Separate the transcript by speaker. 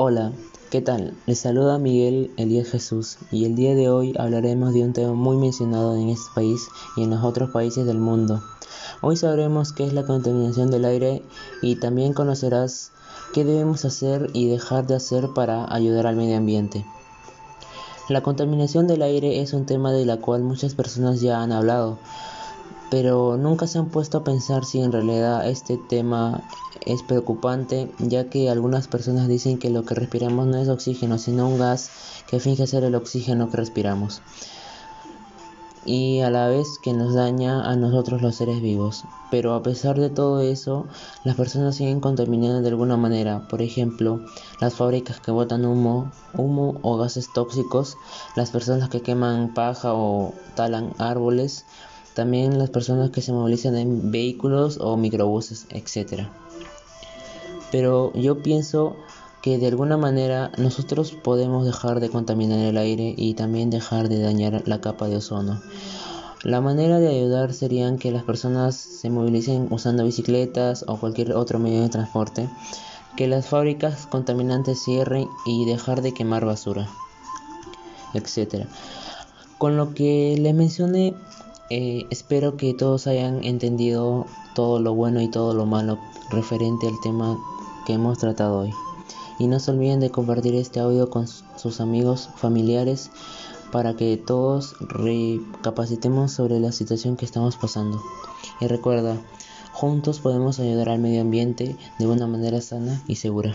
Speaker 1: Hola, ¿qué tal? Les saluda Miguel Elías Jesús y el día de hoy hablaremos de un tema muy mencionado en este país y en los otros países del mundo. Hoy sabremos qué es la contaminación del aire y también conocerás qué debemos hacer y dejar de hacer para ayudar al medio ambiente. La contaminación del aire es un tema de la cual muchas personas ya han hablado, pero nunca se han puesto a pensar si en realidad este tema es preocupante, ya que algunas personas dicen que lo que respiramos no es oxígeno, sino un gas que finge ser el oxígeno que respiramos, y a la vez que nos daña a nosotros los seres vivos. Pero a pesar de todo eso, las personas siguen contaminando de alguna manera, por ejemplo, las fábricas que botan humo, humo o gases tóxicos, las personas que queman paja o talan árboles, también las personas que se movilizan en vehículos o microbuses, etc. Pero yo pienso que de alguna manera nosotros podemos dejar de contaminar el aire y también dejar de dañar la capa de ozono. La manera de ayudar serían que las personas se movilicen usando bicicletas o cualquier otro medio de transporte, que las fábricas contaminantes cierren y dejar de quemar basura, etc. Con lo que les mencioné eh, espero que todos hayan entendido todo lo bueno y todo lo malo referente al tema que hemos tratado hoy. Y no se olviden de compartir este audio con sus amigos, familiares, para que todos recapacitemos sobre la situación que estamos pasando. Y recuerda, juntos podemos ayudar al medio ambiente de una manera sana y segura.